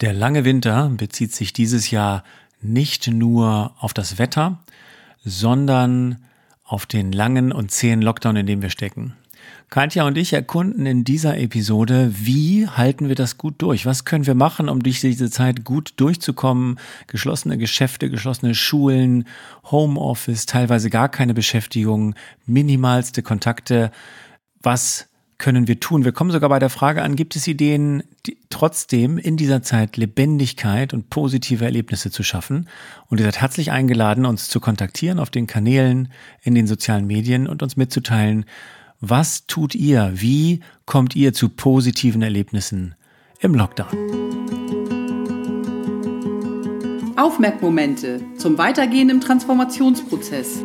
Der lange Winter bezieht sich dieses Jahr nicht nur auf das Wetter, sondern auf den langen und zähen Lockdown, in dem wir stecken. Katja und ich erkunden in dieser Episode, wie halten wir das gut durch? Was können wir machen, um durch diese Zeit gut durchzukommen? Geschlossene Geschäfte, geschlossene Schulen, Homeoffice, teilweise gar keine Beschäftigung, minimalste Kontakte. Was können wir tun? Wir kommen sogar bei der Frage an, gibt es Ideen, trotzdem in dieser Zeit Lebendigkeit und positive Erlebnisse zu schaffen? Und ihr seid herzlich eingeladen, uns zu kontaktieren auf den Kanälen, in den sozialen Medien und uns mitzuteilen, was tut ihr? Wie kommt ihr zu positiven Erlebnissen im Lockdown? Aufmerkmomente zum Weitergehen im Transformationsprozess.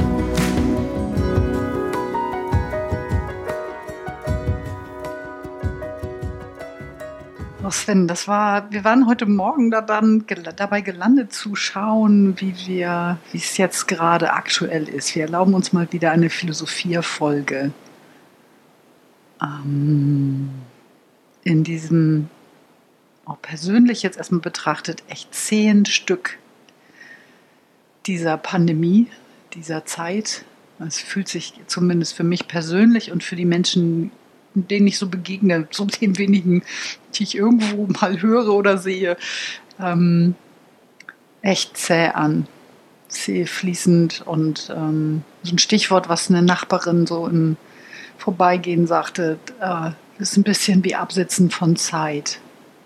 Sven, das war, wir waren heute Morgen da dann dabei gelandet zu schauen, wie wir, wie es jetzt gerade aktuell ist. Wir erlauben uns mal wieder eine Philosophierfolge. Ähm, in diesem, auch persönlich jetzt erstmal betrachtet, echt zehn Stück dieser Pandemie, dieser Zeit. Es fühlt sich zumindest für mich persönlich und für die Menschen, denen ich so begegne, so den wenigen, die ich irgendwo mal höre oder sehe, ähm, echt zäh an. Zäh fließend und ähm, so ein Stichwort, was eine Nachbarin so im Vorbeigehen sagte, äh, ist ein bisschen wie Absitzen von Zeit.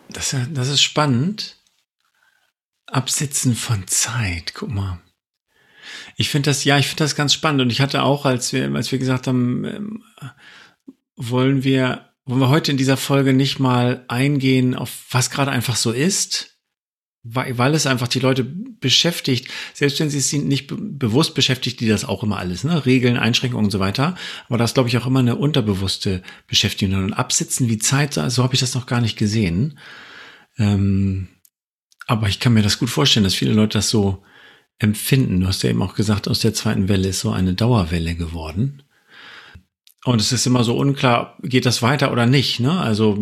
Das, das ist spannend. Absitzen von Zeit, guck mal. Ich finde das, ja, ich finde das ganz spannend. Und ich hatte auch, als wir, als wir gesagt haben, ähm, wollen wir, wollen wir heute in dieser Folge nicht mal eingehen auf was gerade einfach so ist, weil, weil es einfach die Leute beschäftigt, selbst wenn sie es nicht be bewusst beschäftigt, die das auch immer alles, ne? Regeln, Einschränkungen und so weiter. Aber das glaube ich auch immer eine unterbewusste Beschäftigung. Und Absitzen wie Zeit, so habe ich das noch gar nicht gesehen. Ähm, aber ich kann mir das gut vorstellen, dass viele Leute das so empfinden. Du hast ja eben auch gesagt, aus der zweiten Welle ist so eine Dauerwelle geworden. Und es ist immer so unklar, geht das weiter oder nicht. Ne? Also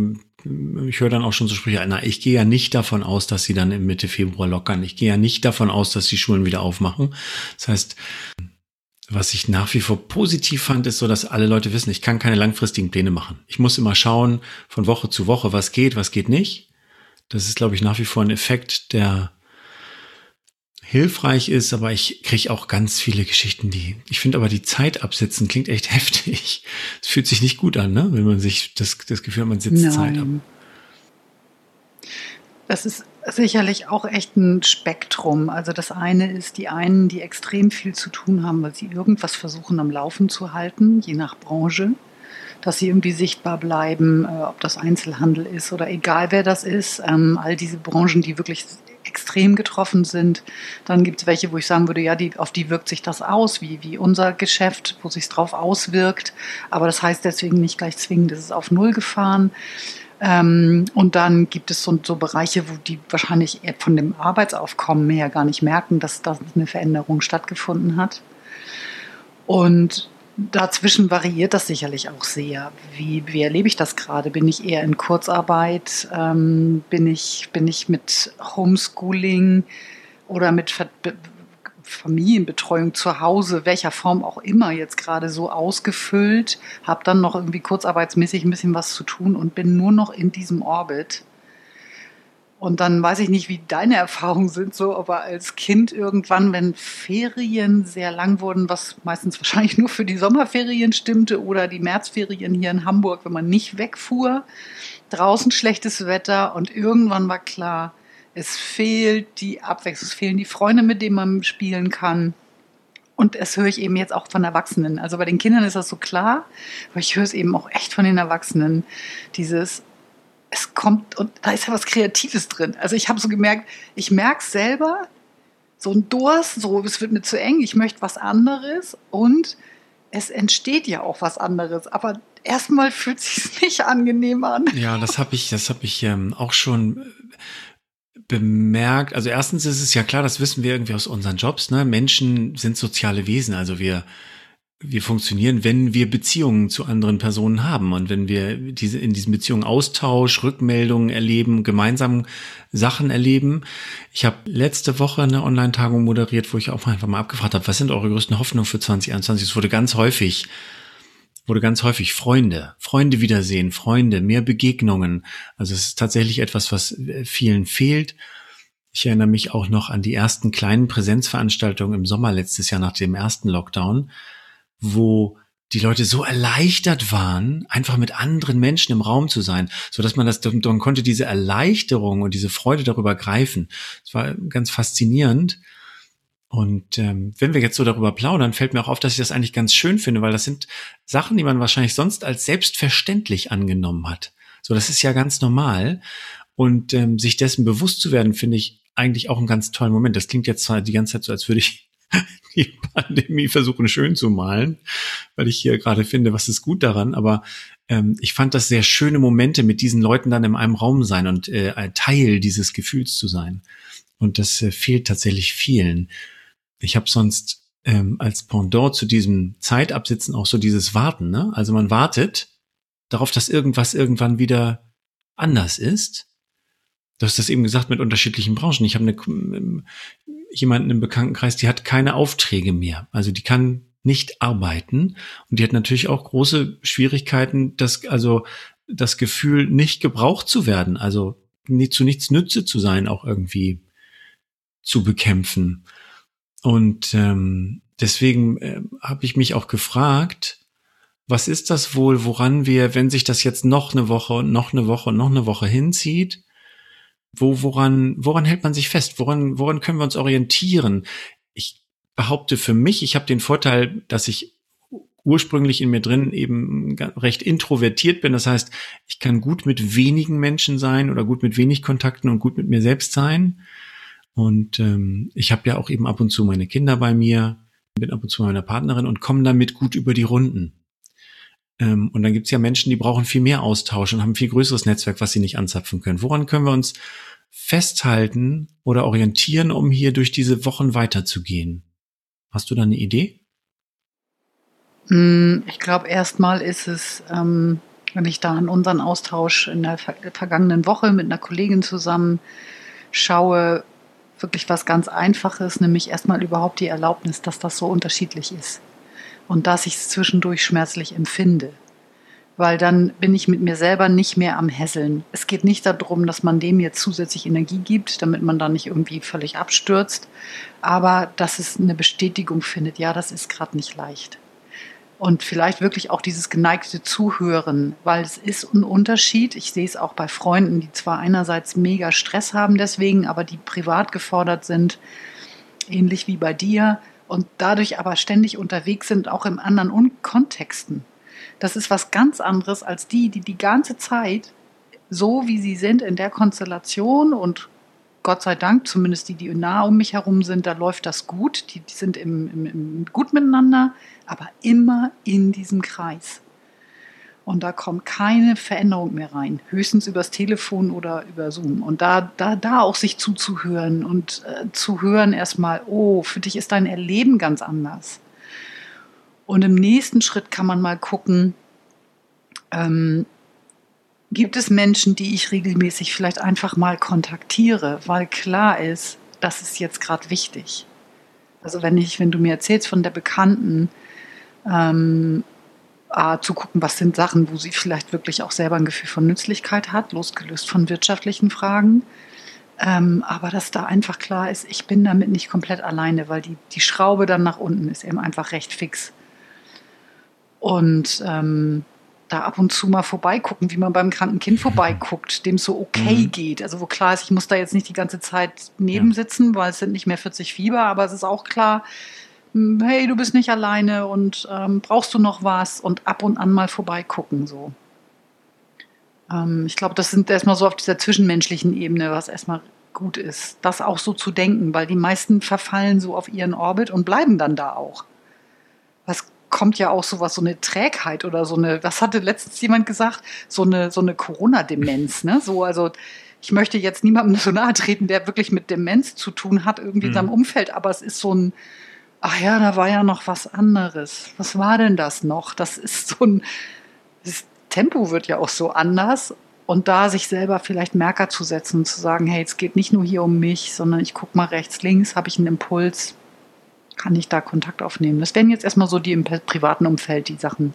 ich höre dann auch schon so Sprüche, na, ich gehe ja nicht davon aus, dass sie dann im Mitte Februar lockern. Ich gehe ja nicht davon aus, dass die Schulen wieder aufmachen. Das heißt, was ich nach wie vor positiv fand, ist so, dass alle Leute wissen, ich kann keine langfristigen Pläne machen. Ich muss immer schauen von Woche zu Woche, was geht, was geht nicht. Das ist, glaube ich, nach wie vor ein Effekt, der hilfreich ist, aber ich kriege auch ganz viele Geschichten, die, ich finde aber die Zeit absitzen klingt echt heftig. Es fühlt sich nicht gut an, ne? wenn man sich das, das Gefühl hat, man sitzt Nein. Zeit ab. Das ist sicherlich auch echt ein Spektrum. Also das eine ist die einen, die extrem viel zu tun haben, weil sie irgendwas versuchen am Laufen zu halten, je nach Branche, dass sie irgendwie sichtbar bleiben, äh, ob das Einzelhandel ist oder egal wer das ist. Ähm, all diese Branchen, die wirklich extrem getroffen sind. Dann gibt es welche, wo ich sagen würde, ja, die, auf die wirkt sich das aus, wie, wie unser Geschäft, wo sich drauf auswirkt. Aber das heißt deswegen nicht gleich zwingend, es ist auf Null gefahren. Ähm, und dann gibt es so, so, Bereiche, wo die wahrscheinlich von dem Arbeitsaufkommen her gar nicht merken, dass da eine Veränderung stattgefunden hat. Und Dazwischen variiert das sicherlich auch sehr. Wie, wie erlebe ich das gerade? Bin ich eher in Kurzarbeit? Ähm, bin, ich, bin ich mit Homeschooling oder mit Ver Familienbetreuung zu Hause, welcher Form auch immer, jetzt gerade so ausgefüllt? Habe dann noch irgendwie kurzarbeitsmäßig ein bisschen was zu tun und bin nur noch in diesem Orbit. Und dann weiß ich nicht, wie deine Erfahrungen sind, so, aber als Kind irgendwann, wenn Ferien sehr lang wurden, was meistens wahrscheinlich nur für die Sommerferien stimmte oder die Märzferien hier in Hamburg, wenn man nicht wegfuhr, draußen schlechtes Wetter und irgendwann war klar, es fehlt die Abwechslung, es fehlen die Freunde, mit denen man spielen kann. Und das höre ich eben jetzt auch von Erwachsenen. Also bei den Kindern ist das so klar, aber ich höre es eben auch echt von den Erwachsenen. Dieses, es kommt, und da ist ja was Kreatives drin. Also ich habe so gemerkt, ich merke es selber, so ein Durst, so es wird mir zu eng, ich möchte was anderes und es entsteht ja auch was anderes. Aber erstmal fühlt sich nicht angenehm an. Ja, das habe ich, das habe ich ähm, auch schon bemerkt. Also erstens ist es ja klar, das wissen wir irgendwie aus unseren Jobs. Ne? Menschen sind soziale Wesen, also wir wir funktionieren, wenn wir Beziehungen zu anderen Personen haben und wenn wir diese in diesen Beziehungen Austausch, Rückmeldungen erleben, gemeinsam Sachen erleben. Ich habe letzte Woche eine Online-Tagung moderiert, wo ich auch einfach mal abgefragt habe, was sind eure größten Hoffnungen für 2021? Es wurde ganz häufig wurde ganz häufig Freunde, Freunde wiedersehen, Freunde, mehr Begegnungen. Also es ist tatsächlich etwas, was vielen fehlt. Ich erinnere mich auch noch an die ersten kleinen Präsenzveranstaltungen im Sommer letztes Jahr nach dem ersten Lockdown wo die Leute so erleichtert waren, einfach mit anderen Menschen im Raum zu sein, so dass man das, man konnte diese Erleichterung und diese Freude darüber greifen. Es war ganz faszinierend. Und ähm, wenn wir jetzt so darüber plaudern, fällt mir auch auf, dass ich das eigentlich ganz schön finde, weil das sind Sachen, die man wahrscheinlich sonst als selbstverständlich angenommen hat. So, das ist ja ganz normal. Und ähm, sich dessen bewusst zu werden, finde ich eigentlich auch einen ganz tollen Moment. Das klingt jetzt zwar die ganze Zeit so, als würde ich die Pandemie versuchen schön zu malen, weil ich hier gerade finde, was ist gut daran. Aber ähm, ich fand das sehr schöne Momente, mit diesen Leuten dann in einem Raum sein und äh, Teil dieses Gefühls zu sein. Und das äh, fehlt tatsächlich vielen. Ich habe sonst ähm, als Pendant zu diesem Zeitabsitzen auch so dieses Warten. Ne? Also man wartet darauf, dass irgendwas irgendwann wieder anders ist. Du hast das eben gesagt mit unterschiedlichen Branchen. Ich habe eine ähm, jemanden im Bekanntenkreis, die hat keine Aufträge mehr. Also die kann nicht arbeiten und die hat natürlich auch große Schwierigkeiten, das also das Gefühl nicht gebraucht zu werden, also zu nichts Nütze zu sein, auch irgendwie zu bekämpfen. Und ähm, deswegen äh, habe ich mich auch gefragt, was ist das wohl, woran wir, wenn sich das jetzt noch eine Woche und noch eine Woche und noch eine Woche hinzieht, wo, woran, woran hält man sich fest? Woran, woran können wir uns orientieren? Ich behaupte für mich, ich habe den Vorteil, dass ich ursprünglich in mir drin eben recht introvertiert bin. Das heißt, ich kann gut mit wenigen Menschen sein oder gut mit wenig Kontakten und gut mit mir selbst sein. Und ähm, ich habe ja auch eben ab und zu meine Kinder bei mir, bin ab und zu meiner Partnerin und komme damit gut über die Runden. Ähm, und dann gibt es ja Menschen, die brauchen viel mehr Austausch und haben viel größeres Netzwerk, was sie nicht anzapfen können. Woran können wir uns festhalten oder orientieren, um hier durch diese Wochen weiterzugehen? Hast du da eine Idee? Hm, ich glaube, erstmal ist es, ähm, wenn ich da an unseren Austausch in der vergangenen Woche mit einer Kollegin zusammen schaue, wirklich was ganz Einfaches, nämlich erstmal überhaupt die Erlaubnis, dass das so unterschiedlich ist und dass ich es zwischendurch schmerzlich empfinde. Weil dann bin ich mit mir selber nicht mehr am Hässeln. Es geht nicht darum, dass man dem jetzt zusätzlich Energie gibt, damit man da nicht irgendwie völlig abstürzt, aber dass es eine Bestätigung findet, ja, das ist gerade nicht leicht. Und vielleicht wirklich auch dieses geneigte Zuhören, weil es ist ein Unterschied. Ich sehe es auch bei Freunden, die zwar einerseits mega Stress haben deswegen, aber die privat gefordert sind, ähnlich wie bei dir, und dadurch aber ständig unterwegs sind, auch in anderen Kontexten. Das ist was ganz anderes als die, die die ganze Zeit so wie sie sind in der Konstellation und Gott sei Dank, zumindest die, die nah um mich herum sind, da läuft das gut. Die, die sind im, im, im gut miteinander, aber immer in diesem Kreis. Und da kommt keine Veränderung mehr rein, höchstens übers Telefon oder über Zoom. Und da, da, da auch sich zuzuhören und äh, zu hören erstmal, oh, für dich ist dein Erleben ganz anders. Und im nächsten Schritt kann man mal gucken, ähm, gibt es Menschen, die ich regelmäßig vielleicht einfach mal kontaktiere, weil klar ist, das ist jetzt gerade wichtig. Also wenn ich, wenn du mir erzählst von der Bekannten, ähm, äh, zu gucken, was sind Sachen, wo sie vielleicht wirklich auch selber ein Gefühl von Nützlichkeit hat, losgelöst von wirtschaftlichen Fragen. Ähm, aber dass da einfach klar ist, ich bin damit nicht komplett alleine, weil die, die Schraube dann nach unten ist eben einfach recht fix. Und ähm, da ab und zu mal vorbeigucken, wie man beim kranken Kind vorbeiguckt, dem es so okay mhm. geht. Also wo klar ist, ich muss da jetzt nicht die ganze Zeit nebensitzen, ja. weil es sind nicht mehr 40 Fieber, aber es ist auch klar, hey, du bist nicht alleine und ähm, brauchst du noch was und ab und an mal vorbeigucken so. Ähm, ich glaube, das sind erstmal so auf dieser zwischenmenschlichen Ebene, was erstmal gut ist, das auch so zu denken, weil die meisten verfallen so auf ihren Orbit und bleiben dann da auch. Was kommt ja auch sowas, so eine Trägheit oder so eine, was hatte letztens jemand gesagt, so eine, so eine Corona-Demenz, ne? So, also ich möchte jetzt niemandem so nahe treten, der wirklich mit Demenz zu tun hat, irgendwie in seinem mhm. Umfeld, aber es ist so ein, ach ja, da war ja noch was anderes. Was war denn das noch? Das ist so ein, das Tempo wird ja auch so anders. Und da sich selber vielleicht Merker zu setzen und zu sagen, hey, es geht nicht nur hier um mich, sondern ich gucke mal rechts, links, habe ich einen Impuls, kann ich da Kontakt aufnehmen. Das wären jetzt erstmal so die im privaten Umfeld, die Sachen.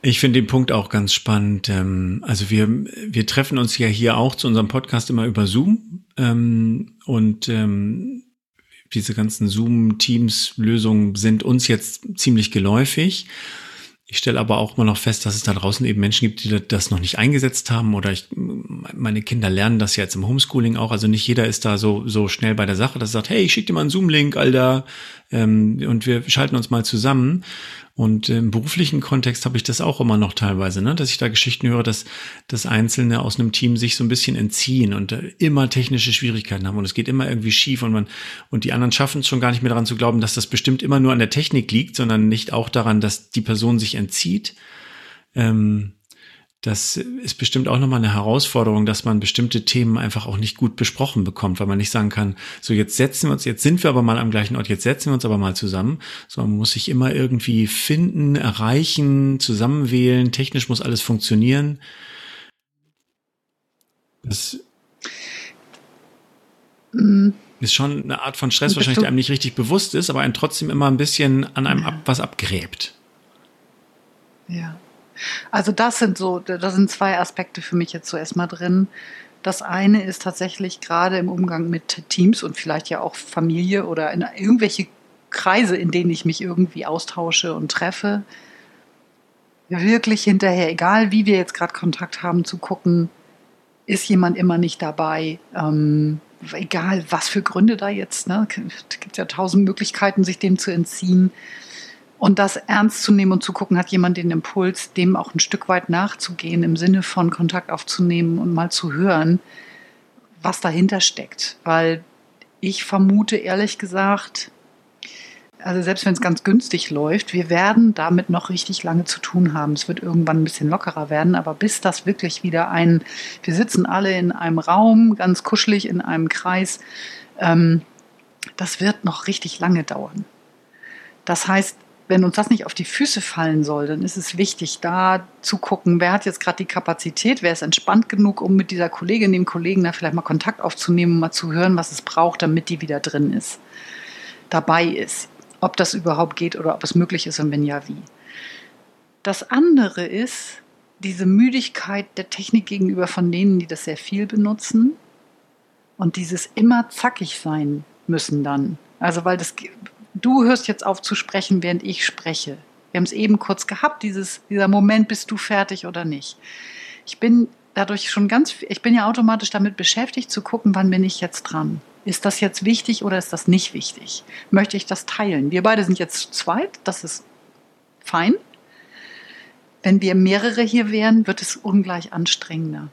Ich finde den Punkt auch ganz spannend. Ähm, also wir, wir treffen uns ja hier auch zu unserem Podcast immer über Zoom. Ähm, und ähm, diese ganzen Zoom-Teams-Lösungen sind uns jetzt ziemlich geläufig. Ich stelle aber auch mal noch fest, dass es da draußen eben Menschen gibt, die das noch nicht eingesetzt haben oder ich, meine Kinder lernen das ja jetzt im Homeschooling auch. Also nicht jeder ist da so, so schnell bei der Sache, dass er sagt, hey, ich schicke dir mal einen Zoom-Link, Alter, ähm, und wir schalten uns mal zusammen. Und im beruflichen Kontext habe ich das auch immer noch teilweise, ne? dass ich da Geschichten höre, dass, dass Einzelne aus einem Team sich so ein bisschen entziehen und äh, immer technische Schwierigkeiten haben und es geht immer irgendwie schief und man und die anderen schaffen es schon gar nicht mehr daran zu glauben, dass das bestimmt immer nur an der Technik liegt, sondern nicht auch daran, dass die Person sich entzieht. Ähm, das ist bestimmt auch nochmal eine Herausforderung, dass man bestimmte Themen einfach auch nicht gut besprochen bekommt, weil man nicht sagen kann, so jetzt setzen wir uns, jetzt sind wir aber mal am gleichen Ort, jetzt setzen wir uns aber mal zusammen, sondern man muss sich immer irgendwie finden, erreichen, zusammenwählen, technisch muss alles funktionieren. Das ist schon eine Art von Stress, wahrscheinlich, der einem nicht richtig bewusst ist, aber einen trotzdem immer ein bisschen an einem ab, was abgräbt. Ja. Also das sind so, da sind zwei Aspekte für mich jetzt so erstmal drin. Das eine ist tatsächlich gerade im Umgang mit Teams und vielleicht ja auch Familie oder in irgendwelche Kreise, in denen ich mich irgendwie austausche und treffe, wirklich hinterher, egal wie wir jetzt gerade Kontakt haben, zu gucken, ist jemand immer nicht dabei, ähm, egal was für Gründe da jetzt, ne? es gibt ja tausend Möglichkeiten, sich dem zu entziehen. Und das ernst zu nehmen und zu gucken, hat jemand den Impuls, dem auch ein Stück weit nachzugehen, im Sinne von Kontakt aufzunehmen und mal zu hören, was dahinter steckt. Weil ich vermute ehrlich gesagt, also selbst wenn es ganz günstig läuft, wir werden damit noch richtig lange zu tun haben. Es wird irgendwann ein bisschen lockerer werden, aber bis das wirklich wieder ein, wir sitzen alle in einem Raum, ganz kuschelig in einem Kreis, ähm, das wird noch richtig lange dauern. Das heißt, wenn uns das nicht auf die Füße fallen soll, dann ist es wichtig, da zu gucken, wer hat jetzt gerade die Kapazität, wer ist entspannt genug, um mit dieser Kollegin, dem Kollegen da vielleicht mal Kontakt aufzunehmen, mal zu hören, was es braucht, damit die wieder drin ist, dabei ist. Ob das überhaupt geht oder ob es möglich ist und wenn ja, wie. Das andere ist diese Müdigkeit der Technik gegenüber von denen, die das sehr viel benutzen und dieses immer zackig sein müssen dann. Also weil das du hörst jetzt auf zu sprechen, während ich spreche. Wir haben es eben kurz gehabt, dieses, dieser Moment, bist du fertig oder nicht. Ich bin dadurch schon ganz, ich bin ja automatisch damit beschäftigt zu gucken, wann bin ich jetzt dran. Ist das jetzt wichtig oder ist das nicht wichtig? Möchte ich das teilen? Wir beide sind jetzt zweit, das ist fein. Wenn wir mehrere hier wären, wird es ungleich anstrengender.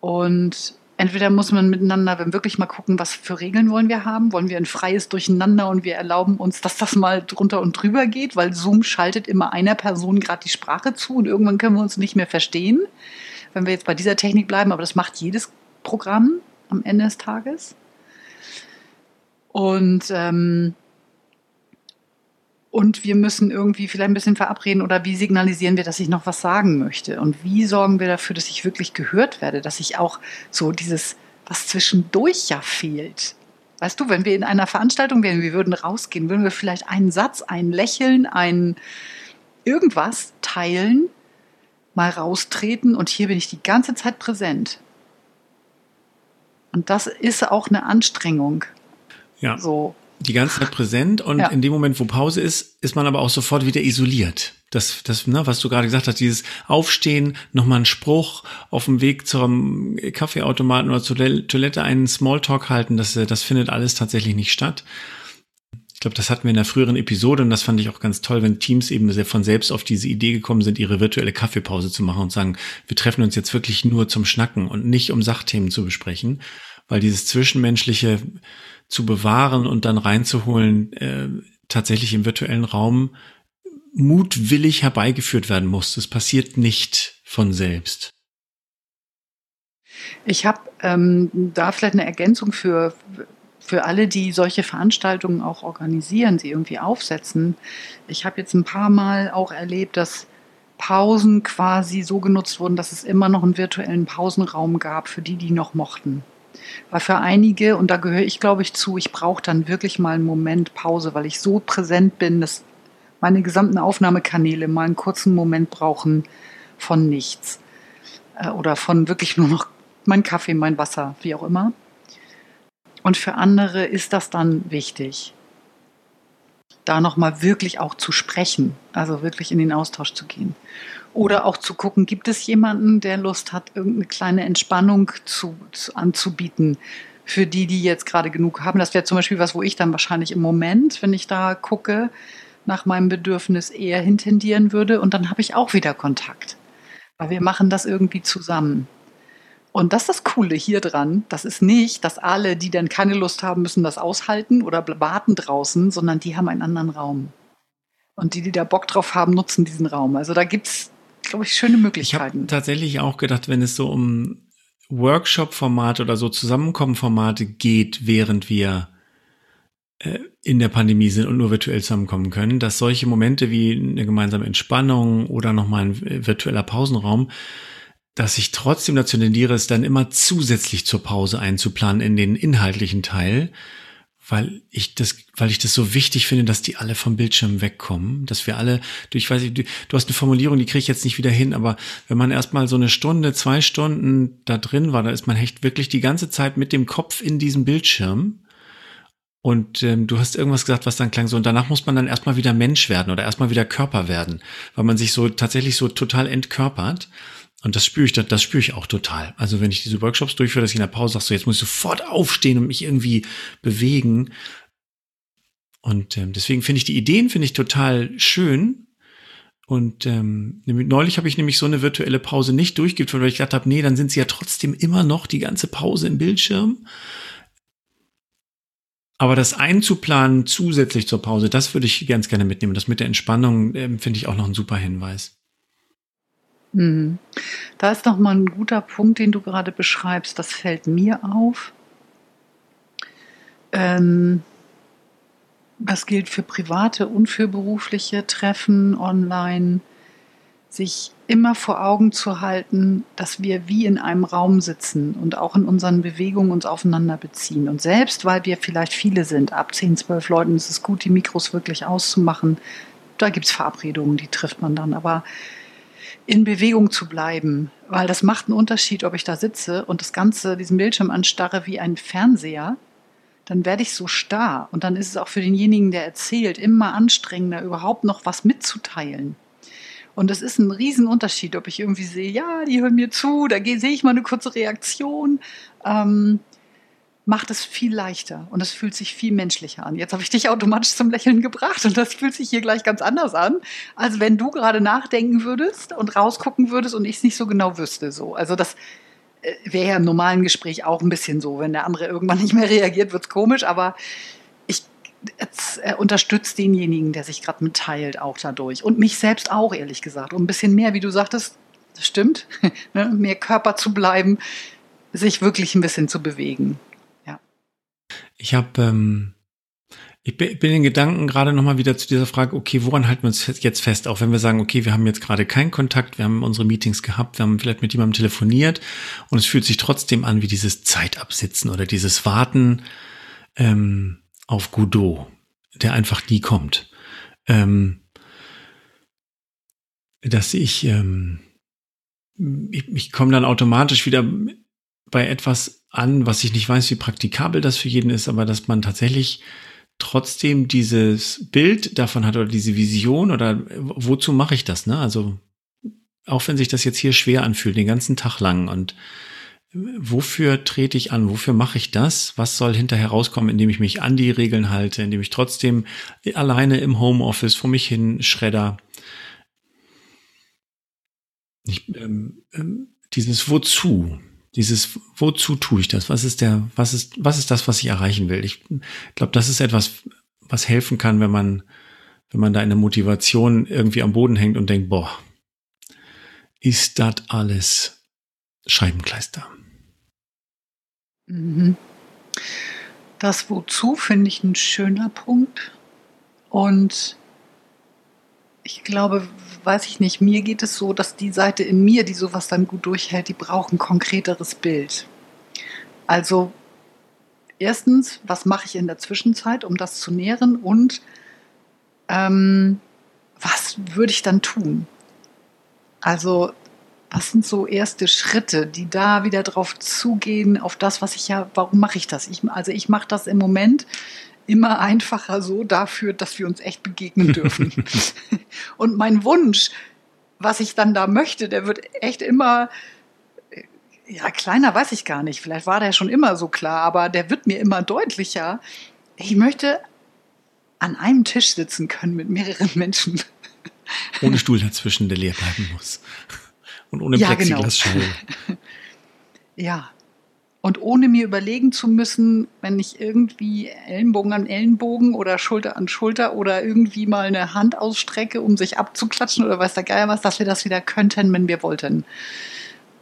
Und entweder muss man miteinander wirklich mal gucken, was für Regeln wollen wir haben. Wollen wir ein freies Durcheinander und wir erlauben uns, dass das mal drunter und drüber geht, weil Zoom schaltet immer einer Person gerade die Sprache zu und irgendwann können wir uns nicht mehr verstehen, wenn wir jetzt bei dieser Technik bleiben. Aber das macht jedes Programm am Ende des Tages. Und ähm, und wir müssen irgendwie vielleicht ein bisschen verabreden oder wie signalisieren wir, dass ich noch was sagen möchte und wie sorgen wir dafür, dass ich wirklich gehört werde, dass ich auch so dieses, was zwischendurch ja fehlt. Weißt du, wenn wir in einer Veranstaltung wären, wir würden rausgehen, würden wir vielleicht einen Satz, ein Lächeln, ein irgendwas teilen, mal raustreten und hier bin ich die ganze Zeit präsent. Und das ist auch eine Anstrengung. Ja. So. Die ganze Zeit präsent und ja. in dem Moment, wo Pause ist, ist man aber auch sofort wieder isoliert. Das, das, ne, was du gerade gesagt hast, dieses Aufstehen, nochmal ein Spruch auf dem Weg zum Kaffeeautomaten oder zur Toilette einen Smalltalk halten, das, das findet alles tatsächlich nicht statt. Ich glaube, das hatten wir in der früheren Episode und das fand ich auch ganz toll, wenn Teams eben sehr von selbst auf diese Idee gekommen sind, ihre virtuelle Kaffeepause zu machen und sagen, wir treffen uns jetzt wirklich nur zum Schnacken und nicht um Sachthemen zu besprechen, weil dieses Zwischenmenschliche zu bewahren und dann reinzuholen, äh, tatsächlich im virtuellen Raum mutwillig herbeigeführt werden muss. Das passiert nicht von selbst. Ich habe ähm, da vielleicht eine Ergänzung für, für alle, die solche Veranstaltungen auch organisieren, sie irgendwie aufsetzen. Ich habe jetzt ein paar Mal auch erlebt, dass Pausen quasi so genutzt wurden, dass es immer noch einen virtuellen Pausenraum gab für die, die noch mochten. Weil für einige, und da gehöre ich glaube ich zu, ich brauche dann wirklich mal einen Moment Pause, weil ich so präsent bin, dass meine gesamten Aufnahmekanäle mal einen kurzen Moment brauchen von nichts. Äh, oder von wirklich nur noch mein Kaffee, mein Wasser, wie auch immer. Und für andere ist das dann wichtig, da nochmal wirklich auch zu sprechen, also wirklich in den Austausch zu gehen. Oder auch zu gucken, gibt es jemanden, der Lust hat, irgendeine kleine Entspannung zu, zu anzubieten für die, die jetzt gerade genug haben. Das wäre zum Beispiel was, wo ich dann wahrscheinlich im Moment, wenn ich da gucke, nach meinem Bedürfnis eher hintendieren würde. Und dann habe ich auch wieder Kontakt. Weil wir machen das irgendwie zusammen. Und das ist das Coole hier dran. Das ist nicht, dass alle, die dann keine Lust haben, müssen das aushalten oder warten draußen, sondern die haben einen anderen Raum. Und die, die da Bock drauf haben, nutzen diesen Raum. Also da gibt es, glaube ich, schöne Möglichkeiten. Ich habe tatsächlich auch gedacht, wenn es so um Workshop-Formate oder so Zusammenkommen-Formate geht, während wir äh, in der Pandemie sind und nur virtuell zusammenkommen können, dass solche Momente wie eine gemeinsame Entspannung oder nochmal ein virtueller Pausenraum dass ich trotzdem dazu tendiere, es dann immer zusätzlich zur Pause einzuplanen in den inhaltlichen Teil, weil ich das, weil ich das so wichtig finde, dass die alle vom Bildschirm wegkommen, dass wir alle, du, ich weiß nicht, du, du hast eine Formulierung, die kriege ich jetzt nicht wieder hin, aber wenn man erstmal so eine Stunde, zwei Stunden da drin war, da ist man echt wirklich die ganze Zeit mit dem Kopf in diesem Bildschirm. Und ähm, du hast irgendwas gesagt, was dann klang so, und danach muss man dann erstmal wieder Mensch werden oder erstmal wieder Körper werden, weil man sich so tatsächlich so total entkörpert. Und das spüre ich, das, das spüre ich auch total. Also wenn ich diese Workshops durchführe, dass ich in der Pause sage, so jetzt muss ich sofort aufstehen und mich irgendwie bewegen. Und ähm, deswegen finde ich die Ideen finde ich total schön. Und ähm, neulich habe ich nämlich so eine virtuelle Pause nicht durchgeführt, weil ich gedacht habe, nee, dann sind sie ja trotzdem immer noch die ganze Pause im Bildschirm. Aber das einzuplanen zusätzlich zur Pause, das würde ich ganz gerne mitnehmen. Das mit der Entspannung ähm, finde ich auch noch ein super Hinweis. Mhm. Da ist noch mal ein guter Punkt, den du gerade beschreibst. Das fällt mir auf. Ähm, das gilt für private und für berufliche Treffen online, sich immer vor Augen zu halten, dass wir wie in einem Raum sitzen und auch in unseren Bewegungen uns aufeinander beziehen. Und selbst weil wir vielleicht viele sind, ab 10, 12 Leuten ist es gut, die Mikros wirklich auszumachen. Da gibt es Verabredungen, die trifft man dann. Aber in Bewegung zu bleiben, weil das macht einen Unterschied, ob ich da sitze und das Ganze, diesen Bildschirm anstarre wie ein Fernseher, dann werde ich so starr und dann ist es auch für denjenigen, der erzählt, immer anstrengender, überhaupt noch was mitzuteilen. Und es ist ein Riesenunterschied, ob ich irgendwie sehe, ja, die hören mir zu, da sehe ich mal eine kurze Reaktion. Ähm, macht es viel leichter und es fühlt sich viel menschlicher an. Jetzt habe ich dich automatisch zum Lächeln gebracht und das fühlt sich hier gleich ganz anders an, als wenn du gerade nachdenken würdest und rausgucken würdest und ich es nicht so genau wüsste. So. Also das äh, wäre ja im normalen Gespräch auch ein bisschen so. Wenn der andere irgendwann nicht mehr reagiert, wird es komisch, aber ich äh, unterstützt denjenigen, der sich gerade mitteilt, auch dadurch. Und mich selbst auch, ehrlich gesagt. Und ein bisschen mehr, wie du sagtest, das stimmt, ne, mehr Körper zu bleiben, sich wirklich ein bisschen zu bewegen. Ich habe, ähm, ich bin in Gedanken gerade nochmal wieder zu dieser Frage, okay, woran halten wir uns jetzt fest? Auch wenn wir sagen, okay, wir haben jetzt gerade keinen Kontakt, wir haben unsere Meetings gehabt, wir haben vielleicht mit jemandem telefoniert und es fühlt sich trotzdem an wie dieses Zeitabsitzen oder dieses Warten ähm, auf Godot, der einfach nie kommt. Ähm, dass ich, ähm, ich, ich komme dann automatisch wieder bei etwas an, was ich nicht weiß, wie praktikabel das für jeden ist, aber dass man tatsächlich trotzdem dieses Bild davon hat oder diese Vision oder wozu mache ich das, ne? Also auch wenn sich das jetzt hier schwer anfühlt, den ganzen Tag lang und wofür trete ich an? Wofür mache ich das? Was soll hinterher rauskommen, indem ich mich an die Regeln halte, indem ich trotzdem alleine im Homeoffice vor mich hin schredder? Ich, ähm, ähm, dieses Wozu, dieses Wozu tue ich das? Was ist der, was ist, was ist das, was ich erreichen will? Ich glaube, das ist etwas, was helfen kann, wenn man, wenn man da in der Motivation irgendwie am Boden hängt und denkt, boah, ist das alles Scheibenkleister. Mhm. Das Wozu finde ich ein schöner Punkt. Und ich glaube, weiß ich nicht, mir geht es so, dass die Seite in mir, die sowas dann gut durchhält, die braucht ein konkreteres Bild. Also erstens, was mache ich in der Zwischenzeit, um das zu nähren und ähm, was würde ich dann tun? Also was sind so erste Schritte, die da wieder drauf zugehen, auf das, was ich ja, warum mache ich das? Ich, also ich mache das im Moment immer einfacher so dafür, dass wir uns echt begegnen dürfen. Und mein Wunsch, was ich dann da möchte, der wird echt immer, ja, kleiner weiß ich gar nicht. Vielleicht war der schon immer so klar, aber der wird mir immer deutlicher. Ich möchte an einem Tisch sitzen können mit mehreren Menschen. Ohne Stuhl dazwischen, der leer bleiben muss. Und ohne ja. Plexiglasscheibe. Genau. ja, und ohne mir überlegen zu müssen, wenn ich irgendwie Ellenbogen an Ellenbogen oder Schulter an Schulter oder irgendwie mal eine Hand ausstrecke, um sich abzuklatschen oder weiß der Geier was, dass wir das wieder könnten, wenn wir wollten.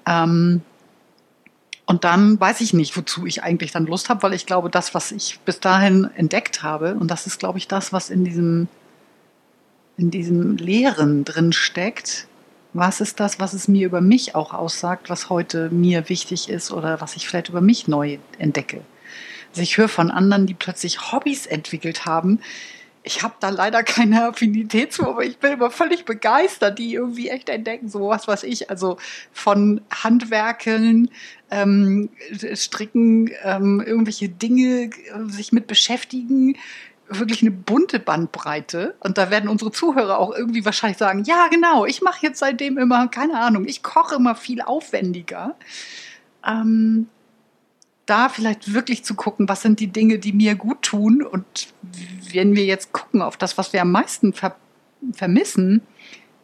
Ähm, und dann weiß ich nicht, wozu ich eigentlich dann Lust habe, weil ich glaube, das, was ich bis dahin entdeckt habe, und das ist, glaube ich, das, was in diesem, in diesem Lehren drin steckt, was ist das, was es mir über mich auch aussagt, was heute mir wichtig ist oder was ich vielleicht über mich neu entdecke. Also ich höre von anderen, die plötzlich Hobbys entwickelt haben. Ich habe da leider keine Affinität zu, aber ich bin immer völlig begeistert, die irgendwie echt entdecken, so was was ich, also von Handwerkeln, ähm, Stricken, ähm, irgendwelche Dinge äh, sich mit beschäftigen, wirklich eine bunte Bandbreite. Und da werden unsere Zuhörer auch irgendwie wahrscheinlich sagen, ja, genau, ich mache jetzt seitdem immer, keine Ahnung, ich koche immer viel aufwendiger. Ähm, da vielleicht wirklich zu gucken, was sind die Dinge, die mir gut tun. Und wenn wir jetzt gucken auf das, was wir am meisten ver vermissen,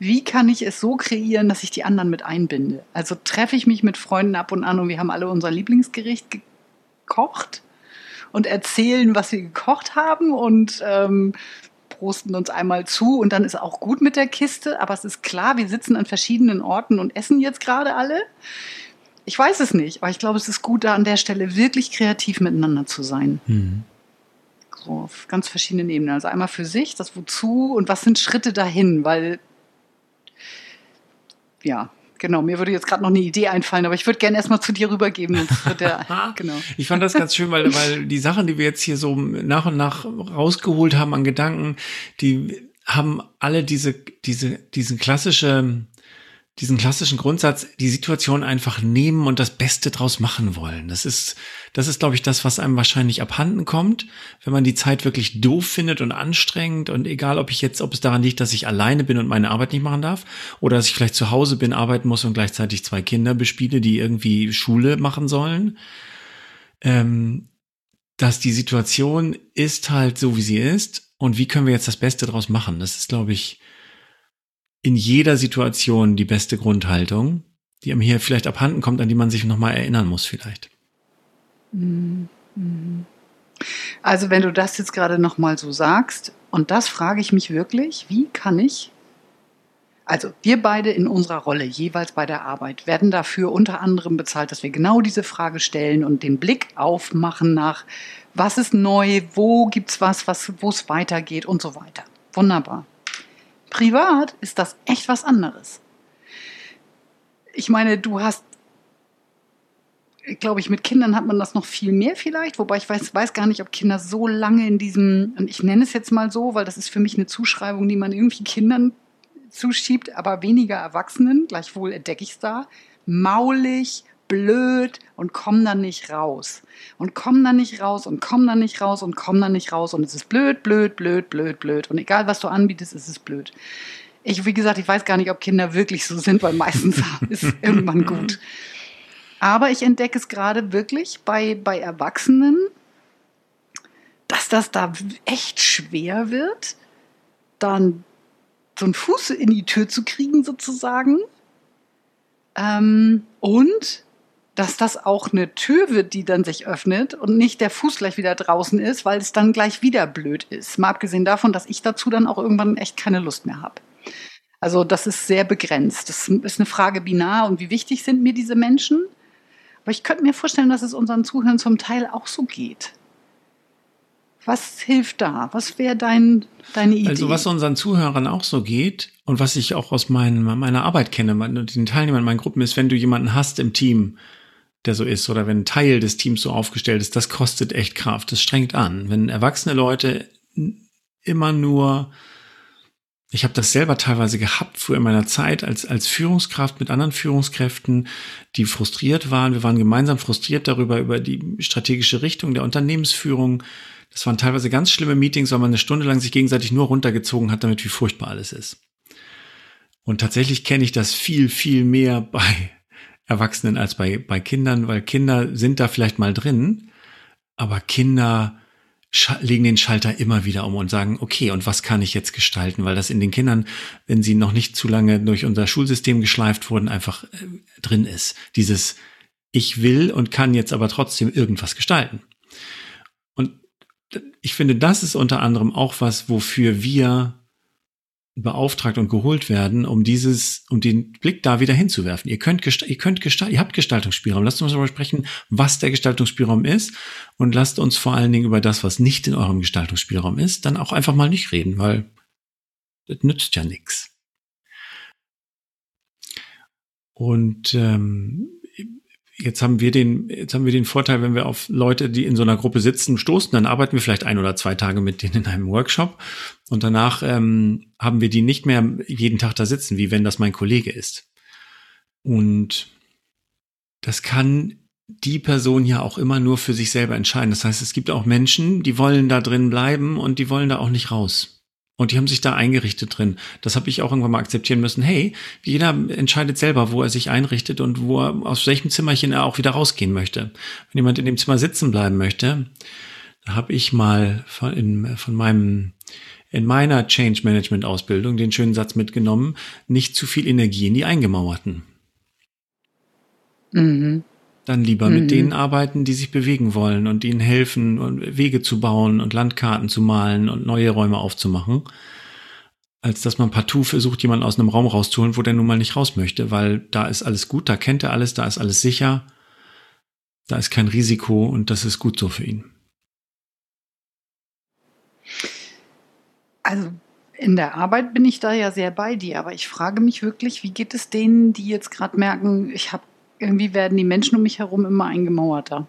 wie kann ich es so kreieren, dass ich die anderen mit einbinde? Also treffe ich mich mit Freunden ab und an und wir haben alle unser Lieblingsgericht gekocht und erzählen, was wir gekocht haben und ähm, prosten uns einmal zu und dann ist auch gut mit der Kiste. Aber es ist klar, wir sitzen an verschiedenen Orten und essen jetzt gerade alle. Ich weiß es nicht, aber ich glaube, es ist gut, da an der Stelle wirklich kreativ miteinander zu sein. Mhm. So auf ganz verschiedenen Ebenen. Also einmal für sich, das Wozu und was sind Schritte dahin, weil ja, Genau, mir würde jetzt gerade noch eine Idee einfallen, aber ich würde gerne erstmal zu dir rübergeben. Der, genau. Ich fand das ganz schön, weil, weil die Sachen, die wir jetzt hier so nach und nach rausgeholt haben an Gedanken, die haben alle diese, diese, diesen klassische diesen klassischen Grundsatz, die Situation einfach nehmen und das Beste draus machen wollen. Das ist, das ist, glaube ich, das, was einem wahrscheinlich abhanden kommt, wenn man die Zeit wirklich doof findet und anstrengend und egal, ob ich jetzt, ob es daran liegt, dass ich alleine bin und meine Arbeit nicht machen darf oder dass ich vielleicht zu Hause bin, arbeiten muss und gleichzeitig zwei Kinder bespiele, die irgendwie Schule machen sollen. Ähm, dass die Situation ist halt so, wie sie ist und wie können wir jetzt das Beste draus machen? Das ist, glaube ich, in jeder Situation die beste Grundhaltung, die einem hier vielleicht abhanden kommt, an die man sich nochmal erinnern muss vielleicht. Mhm. Also wenn du das jetzt gerade nochmal so sagst, und das frage ich mich wirklich, wie kann ich, also wir beide in unserer Rolle jeweils bei der Arbeit werden dafür unter anderem bezahlt, dass wir genau diese Frage stellen und den Blick aufmachen nach, was ist neu, wo gibt's was, was wo es weitergeht und so weiter. Wunderbar. Privat ist das echt was anderes. Ich meine, du hast, glaube ich, mit Kindern hat man das noch viel mehr vielleicht, wobei ich weiß, weiß gar nicht, ob Kinder so lange in diesem, und ich nenne es jetzt mal so, weil das ist für mich eine Zuschreibung, die man irgendwie Kindern zuschiebt, aber weniger Erwachsenen, gleichwohl entdecke ich es da, maulig, blöd und kommen dann nicht raus. Und kommen dann nicht raus und kommen dann nicht raus und kommen dann nicht raus. Und es ist blöd, blöd, blöd, blöd, blöd. Und egal, was du anbietest, ist es blöd. Ich, wie gesagt, ich weiß gar nicht, ob Kinder wirklich so sind, weil meistens ist es irgendwann gut. Aber ich entdecke es gerade wirklich bei, bei Erwachsenen, dass das da echt schwer wird, dann so einen Fuß in die Tür zu kriegen, sozusagen. Ähm, und dass das auch eine Tür wird, die dann sich öffnet und nicht der Fuß gleich wieder draußen ist, weil es dann gleich wieder blöd ist. Mal abgesehen davon, dass ich dazu dann auch irgendwann echt keine Lust mehr habe. Also das ist sehr begrenzt. Das ist eine Frage binar und wie wichtig sind mir diese Menschen. Aber ich könnte mir vorstellen, dass es unseren Zuhörern zum Teil auch so geht. Was hilft da? Was wäre dein, deine Idee? Also was unseren Zuhörern auch so geht und was ich auch aus mein, meiner Arbeit kenne, den Teilnehmern in meinen Gruppen, ist, wenn du jemanden hast im Team, der so ist, oder wenn ein Teil des Teams so aufgestellt ist, das kostet echt Kraft, das strengt an. Wenn erwachsene Leute immer nur ich habe das selber teilweise gehabt, früher in meiner Zeit als, als Führungskraft mit anderen Führungskräften, die frustriert waren. Wir waren gemeinsam frustriert darüber, über die strategische Richtung der Unternehmensführung. Das waren teilweise ganz schlimme Meetings, weil man eine Stunde lang sich gegenseitig nur runtergezogen hat, damit wie furchtbar alles ist. Und tatsächlich kenne ich das viel, viel mehr bei Erwachsenen als bei, bei Kindern, weil Kinder sind da vielleicht mal drin, aber Kinder legen den Schalter immer wieder um und sagen, okay, und was kann ich jetzt gestalten? Weil das in den Kindern, wenn sie noch nicht zu lange durch unser Schulsystem geschleift wurden, einfach äh, drin ist. Dieses Ich will und kann jetzt aber trotzdem irgendwas gestalten. Und ich finde, das ist unter anderem auch was, wofür wir beauftragt und geholt werden, um dieses, um den Blick da wieder hinzuwerfen. Ihr könnt, ihr könnt gestalten, ihr habt Gestaltungsspielraum. Lasst uns darüber sprechen, was der Gestaltungsspielraum ist und lasst uns vor allen Dingen über das, was nicht in eurem Gestaltungsspielraum ist, dann auch einfach mal nicht reden, weil das nützt ja nichts. Und ähm, jetzt haben wir den, jetzt haben wir den Vorteil, wenn wir auf Leute, die in so einer Gruppe sitzen, stoßen, dann arbeiten wir vielleicht ein oder zwei Tage mit denen in einem Workshop und danach ähm, haben wir die nicht mehr jeden Tag da sitzen, wie wenn das mein Kollege ist. Und das kann die Person ja auch immer nur für sich selber entscheiden. Das heißt, es gibt auch Menschen, die wollen da drin bleiben und die wollen da auch nicht raus. Und die haben sich da eingerichtet drin. Das habe ich auch irgendwann mal akzeptieren müssen. Hey, jeder entscheidet selber, wo er sich einrichtet und wo er, aus welchem Zimmerchen er auch wieder rausgehen möchte. Wenn jemand in dem Zimmer sitzen bleiben möchte, da habe ich mal von, in, von meinem in meiner Change Management Ausbildung den schönen Satz mitgenommen, nicht zu viel Energie in die Eingemauerten. Mhm dann lieber mhm. mit denen arbeiten, die sich bewegen wollen und ihnen helfen und Wege zu bauen und Landkarten zu malen und neue Räume aufzumachen, als dass man partout versucht, jemanden aus einem Raum rauszuholen, wo der nun mal nicht raus möchte, weil da ist alles gut, da kennt er alles, da ist alles sicher, da ist kein Risiko und das ist gut so für ihn. Also in der Arbeit bin ich da ja sehr bei dir, aber ich frage mich wirklich, wie geht es denen, die jetzt gerade merken, ich habe irgendwie werden die Menschen um mich herum immer eingemauerter.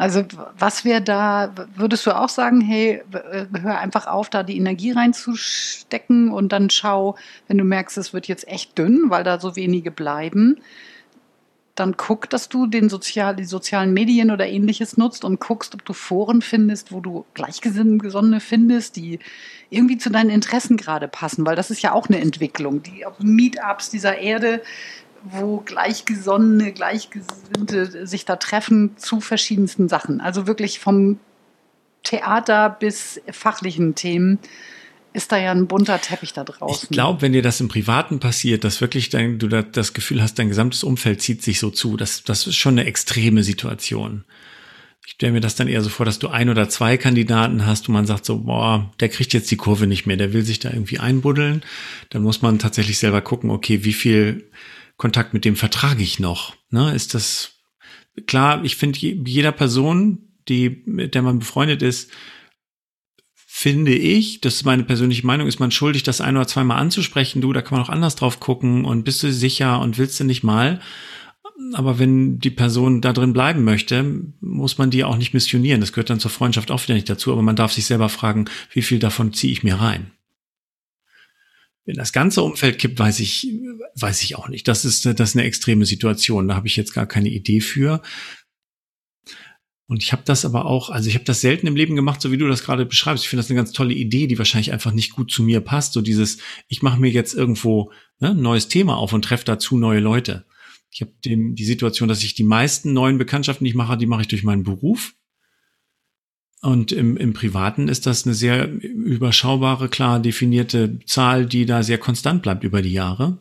Also was wäre da, würdest du auch sagen, hey, hör einfach auf, da die Energie reinzustecken und dann schau, wenn du merkst, es wird jetzt echt dünn, weil da so wenige bleiben, dann guck, dass du den Sozial, die sozialen Medien oder ähnliches nutzt und guckst, ob du Foren findest, wo du Gleichgesinnte findest, die irgendwie zu deinen Interessen gerade passen, weil das ist ja auch eine Entwicklung. Die Meetups dieser Erde, wo Gleichgesonnene, Gleichgesinnte sich da treffen zu verschiedensten Sachen. Also wirklich vom Theater bis fachlichen Themen ist da ja ein bunter Teppich da draußen. Ich glaube, wenn dir das im Privaten passiert, dass wirklich dein, du das Gefühl hast, dein gesamtes Umfeld zieht sich so zu, das, das ist schon eine extreme Situation. Ich stelle mir das dann eher so vor, dass du ein oder zwei Kandidaten hast und man sagt so, boah, der kriegt jetzt die Kurve nicht mehr, der will sich da irgendwie einbuddeln. Dann muss man tatsächlich selber gucken, okay, wie viel Kontakt mit dem vertrage ich noch? Ne, ist das klar? Ich finde, jeder Person, die, mit der man befreundet ist, finde ich, das ist meine persönliche Meinung, ist man schuldig, das ein oder zweimal anzusprechen. Du, da kann man auch anders drauf gucken und bist du sicher und willst du nicht mal. Aber wenn die Person da drin bleiben möchte, muss man die auch nicht missionieren. Das gehört dann zur Freundschaft auch wieder nicht dazu. Aber man darf sich selber fragen, wie viel davon ziehe ich mir rein? Wenn das ganze Umfeld kippt, weiß ich, weiß ich auch nicht. Das ist, das ist eine extreme Situation. Da habe ich jetzt gar keine Idee für. Und ich habe das aber auch, also ich habe das selten im Leben gemacht, so wie du das gerade beschreibst. Ich finde das eine ganz tolle Idee, die wahrscheinlich einfach nicht gut zu mir passt. So dieses, ich mache mir jetzt irgendwo ne, ein neues Thema auf und treffe dazu neue Leute. Ich habe die Situation, dass ich die meisten neuen Bekanntschaften, die ich mache, die mache ich durch meinen Beruf. Und im, im Privaten ist das eine sehr überschaubare, klar definierte Zahl, die da sehr konstant bleibt über die Jahre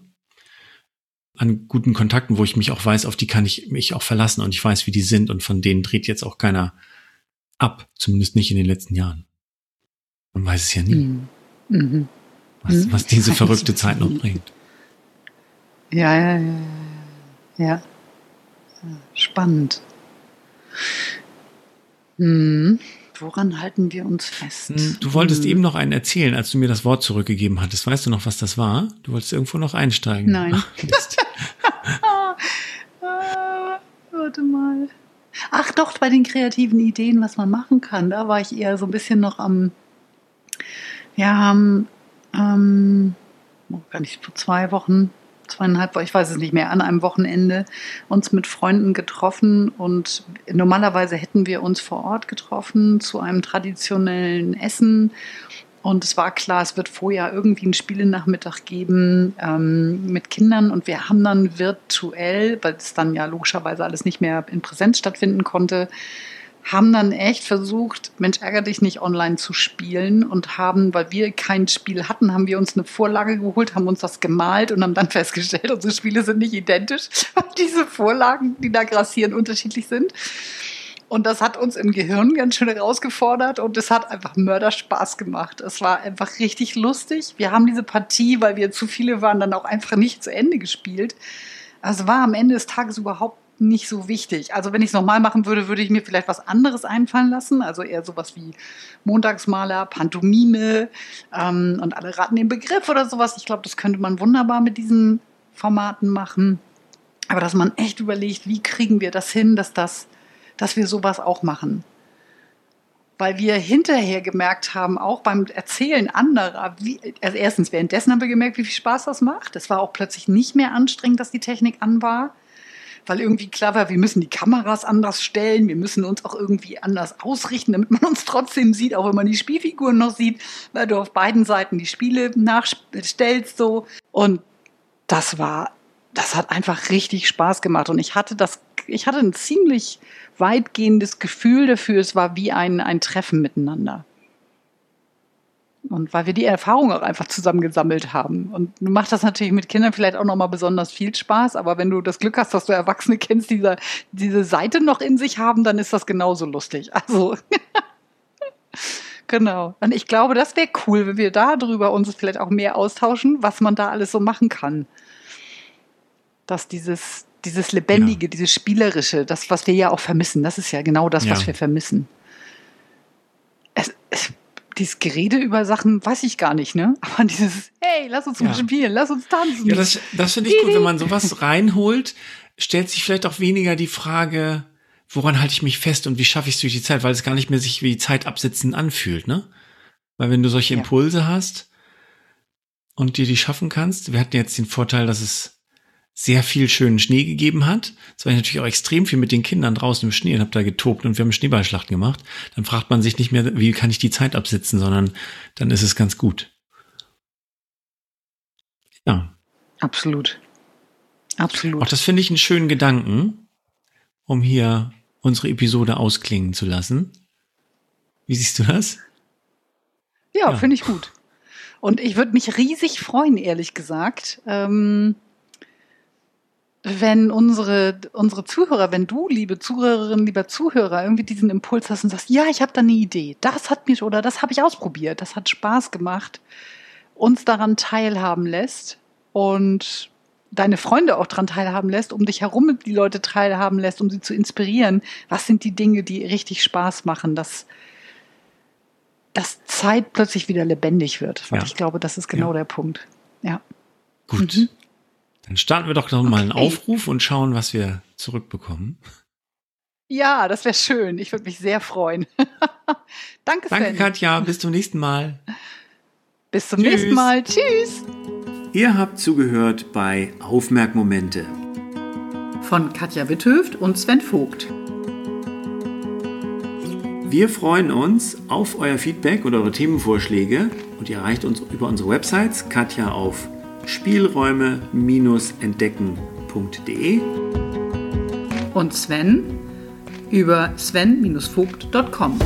an guten Kontakten, wo ich mich auch weiß, auf die kann ich mich auch verlassen und ich weiß, wie die sind und von denen dreht jetzt auch keiner ab, zumindest nicht in den letzten Jahren. Man weiß es ja nie, mhm. mhm. Was, mhm. was diese verrückte Zeit noch bringt. Ja, ja, ja, ja. ja. Spannend. Hm. Woran halten wir uns fest? Hm, du wolltest hm. eben noch einen erzählen, als du mir das Wort zurückgegeben hattest. Weißt du noch, was das war? Du wolltest irgendwo noch einsteigen. Nein. ah, warte mal. Ach doch, bei den kreativen Ideen, was man machen kann. Da war ich eher so ein bisschen noch am, haben, ähm, gar nicht vor zwei Wochen, zweieinhalb Wochen, ich weiß es nicht mehr, an einem Wochenende uns mit Freunden getroffen und normalerweise hätten wir uns vor Ort getroffen zu einem traditionellen Essen. Und es war klar, es wird vorher irgendwie einen Spielenachmittag geben ähm, mit Kindern. Und wir haben dann virtuell, weil es dann ja logischerweise alles nicht mehr in Präsenz stattfinden konnte, haben dann echt versucht, Mensch, ärger dich nicht online zu spielen und haben, weil wir kein Spiel hatten, haben wir uns eine Vorlage geholt, haben uns das gemalt und haben dann festgestellt, unsere Spiele sind nicht identisch, weil diese Vorlagen, die da grassieren, unterschiedlich sind. Und das hat uns im Gehirn ganz schön herausgefordert und es hat einfach Mörderspaß gemacht. Es war einfach richtig lustig. Wir haben diese Partie, weil wir zu viele waren, dann auch einfach nicht zu Ende gespielt. Also war am Ende des Tages überhaupt nicht so wichtig. Also wenn ich es nochmal machen würde, würde ich mir vielleicht was anderes einfallen lassen. Also eher sowas wie Montagsmaler, Pantomime ähm, und alle raten den Begriff oder sowas. Ich glaube, das könnte man wunderbar mit diesen Formaten machen. Aber dass man echt überlegt, wie kriegen wir das hin, dass das, dass wir sowas auch machen. Weil wir hinterher gemerkt haben, auch beim Erzählen anderer, wie, also erstens, währenddessen haben wir gemerkt, wie viel Spaß das macht. Es war auch plötzlich nicht mehr anstrengend, dass die Technik an war weil irgendwie klar war, wir müssen die Kameras anders stellen, wir müssen uns auch irgendwie anders ausrichten, damit man uns trotzdem sieht, auch wenn man die Spielfiguren noch sieht, weil du auf beiden Seiten die Spiele nachstellst so. Und das war, das hat einfach richtig Spaß gemacht. Und ich hatte das, ich hatte ein ziemlich weitgehendes Gefühl dafür, es war wie ein, ein Treffen miteinander. Und weil wir die Erfahrung auch einfach zusammen gesammelt haben. Und macht das natürlich mit Kindern vielleicht auch nochmal besonders viel Spaß. Aber wenn du das Glück hast, dass du Erwachsene kennst, die diese, diese Seite noch in sich haben, dann ist das genauso lustig. Also, genau. Und ich glaube, das wäre cool, wenn wir darüber uns vielleicht auch mehr austauschen, was man da alles so machen kann. Dass dieses, dieses Lebendige, ja. dieses Spielerische, das, was wir ja auch vermissen, das ist ja genau das, ja. was wir vermissen. Es, es, dieses Gerede über Sachen weiß ich gar nicht, ne? Aber dieses, hey, lass uns ja. spielen, lass uns tanzen. Ja, das, das finde ich gut, wenn man sowas reinholt, stellt sich vielleicht auch weniger die Frage, woran halte ich mich fest und wie schaffe ich es durch die Zeit, weil es gar nicht mehr sich wie Zeit absitzen anfühlt, ne? Weil wenn du solche Impulse ja. hast und dir die schaffen kannst, wir hatten jetzt den Vorteil, dass es sehr viel schönen Schnee gegeben hat. Es war natürlich auch extrem viel mit den Kindern draußen im Schnee und habe da getobt und wir haben Schneeballschlachten gemacht. Dann fragt man sich nicht mehr, wie kann ich die Zeit absitzen, sondern dann ist es ganz gut. Ja. Absolut. Absolut. Auch das finde ich einen schönen Gedanken, um hier unsere Episode ausklingen zu lassen. Wie siehst du das? Ja, ja. finde ich gut. Und ich würde mich riesig freuen, ehrlich gesagt. Ähm wenn unsere, unsere Zuhörer, wenn du, liebe Zuhörerin, lieber Zuhörer, irgendwie diesen Impuls hast und sagst, ja, ich habe da eine Idee, das hat mich oder das habe ich ausprobiert, das hat Spaß gemacht, uns daran teilhaben lässt und deine Freunde auch daran teilhaben lässt, um dich herum die Leute teilhaben lässt, um sie zu inspirieren. Was sind die Dinge, die richtig Spaß machen, dass, dass Zeit plötzlich wieder lebendig wird? Weil ja. ich glaube, das ist genau ja. der Punkt. Ja. Gut. Mhm. Dann starten wir doch noch okay. mal einen Aufruf und schauen, was wir zurückbekommen. Ja, das wäre schön. Ich würde mich sehr freuen. Danke, Sven. Danke, Katja. Bis zum nächsten Mal. Bis zum Tschüss. nächsten Mal. Tschüss. Ihr habt zugehört bei Aufmerkmomente. Von Katja Witthöft und Sven Vogt. Wir freuen uns auf euer Feedback und eure Themenvorschläge und ihr erreicht uns über unsere Websites Katja auf spielräume-entdecken.de und Sven über sven-vogt.com.